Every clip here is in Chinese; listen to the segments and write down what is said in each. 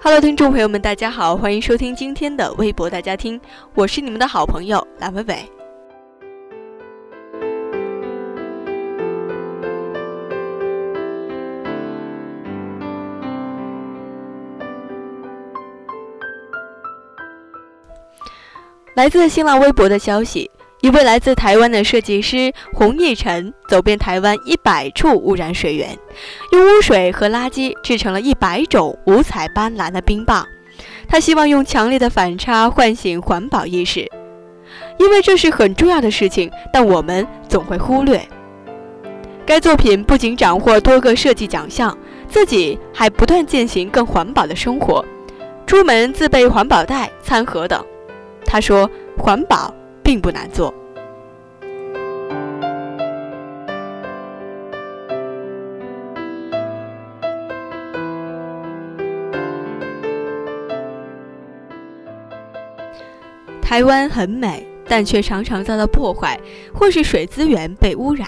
Hello，听众朋友们，大家好，欢迎收听今天的微博大家听，我是你们的好朋友蓝伟伟。来自新浪微博的消息。一位来自台湾的设计师洪义辰走遍台湾一百处污染水源，用污水和垃圾制成了一百种五彩斑斓的冰棒。他希望用强烈的反差唤醒环保意识，因为这是很重要的事情，但我们总会忽略。该作品不仅斩获多个设计奖项，自己还不断践行更环保的生活，出门自备环保袋、餐盒等。他说：“环保。”并不难做。台湾很美，但却常常遭到破坏，或是水资源被污染。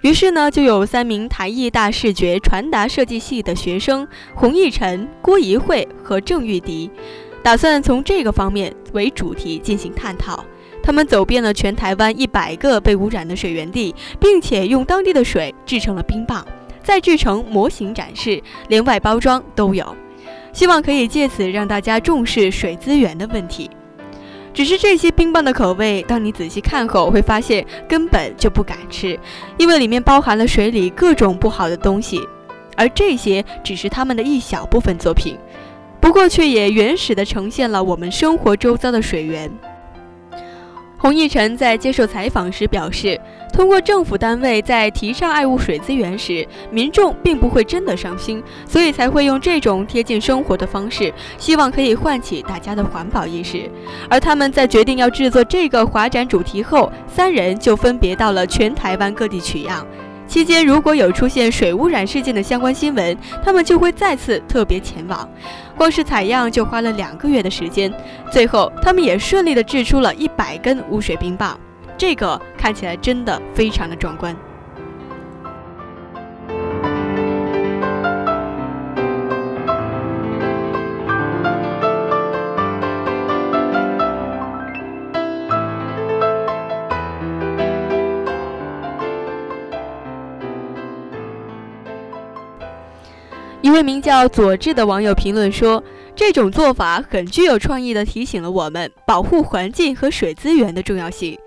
于是呢，就有三名台艺大视觉传达设计系的学生洪奕晨、郭怡慧和郑玉迪，打算从这个方面为主题进行探讨。他们走遍了全台湾一百个被污染的水源地，并且用当地的水制成了冰棒，再制成模型展示，连外包装都有，希望可以借此让大家重视水资源的问题。只是这些冰棒的口味，当你仔细看后，会发现根本就不敢吃，因为里面包含了水里各种不好的东西，而这些只是他们的一小部分作品，不过却也原始地呈现了我们生活周遭的水源。洪义晨在接受采访时表示，通过政府单位在提倡爱物水资源时，民众并不会真的伤心，所以才会用这种贴近生活的方式，希望可以唤起大家的环保意识。而他们在决定要制作这个华展主题后，三人就分别到了全台湾各地取样。期间如果有出现水污染事件的相关新闻，他们就会再次特别前往。光是采样就花了两个月的时间，最后他们也顺利的制出了一百根污水冰棒，这个看起来真的非常的壮观。一位名叫佐治的网友评论说：“这种做法很具有创意的，提醒了我们保护环境和水资源的重要性。”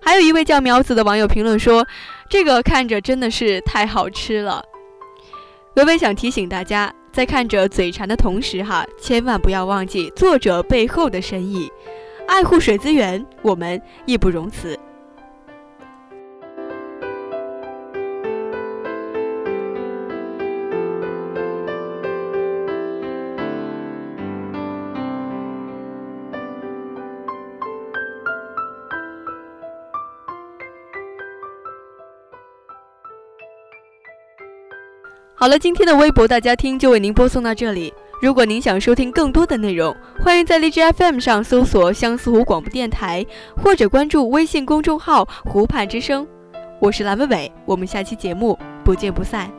还有一位叫苗子的网友评论说：“这个看着真的是太好吃了。”微微想提醒大家，在看着嘴馋的同时，哈，千万不要忘记作者背后的深意。爱护水资源，我们义不容辞。好了，今天的微博大家听就为您播送到这里。如果您想收听更多的内容，欢迎在荔枝 FM 上搜索相思湖广播电台，或者关注微信公众号“湖畔之声”。我是蓝伟伟，我们下期节目不见不散。